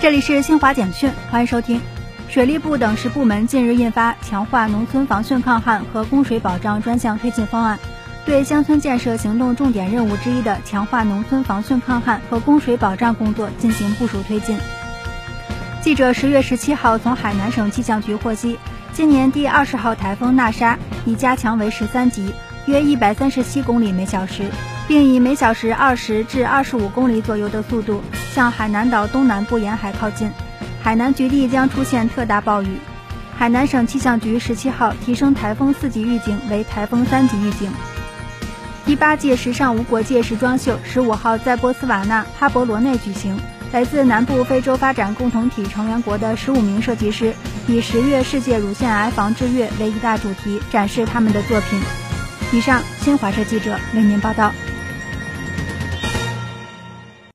这里是新华简讯，欢迎收听。水利部等十部门近日印发《强化农村防汛抗旱和供水保障专项推进方案》，对乡村建设行动重点任务之一的强化农村防汛抗旱和供水保障工作进行部署推进。记者十月十七号从海南省气象局获悉，今年第二十号台风纳沙已加强为十三级，约一百三十七公里每小时，并以每小时二十至二十五公里左右的速度向海南岛东南部沿海靠近。海南局地将出现特大暴雨。海南省气象局十七号提升台风四级预警为台风三级预警。第八届时尚无国界时装秀十五号在波斯瓦纳哈伯罗内举行，来自南部非洲发展共同体成员国的十五名设计师以“十月世界乳腺癌防治月”为一大主题，展示他们的作品。以上，新华社记者为您报道。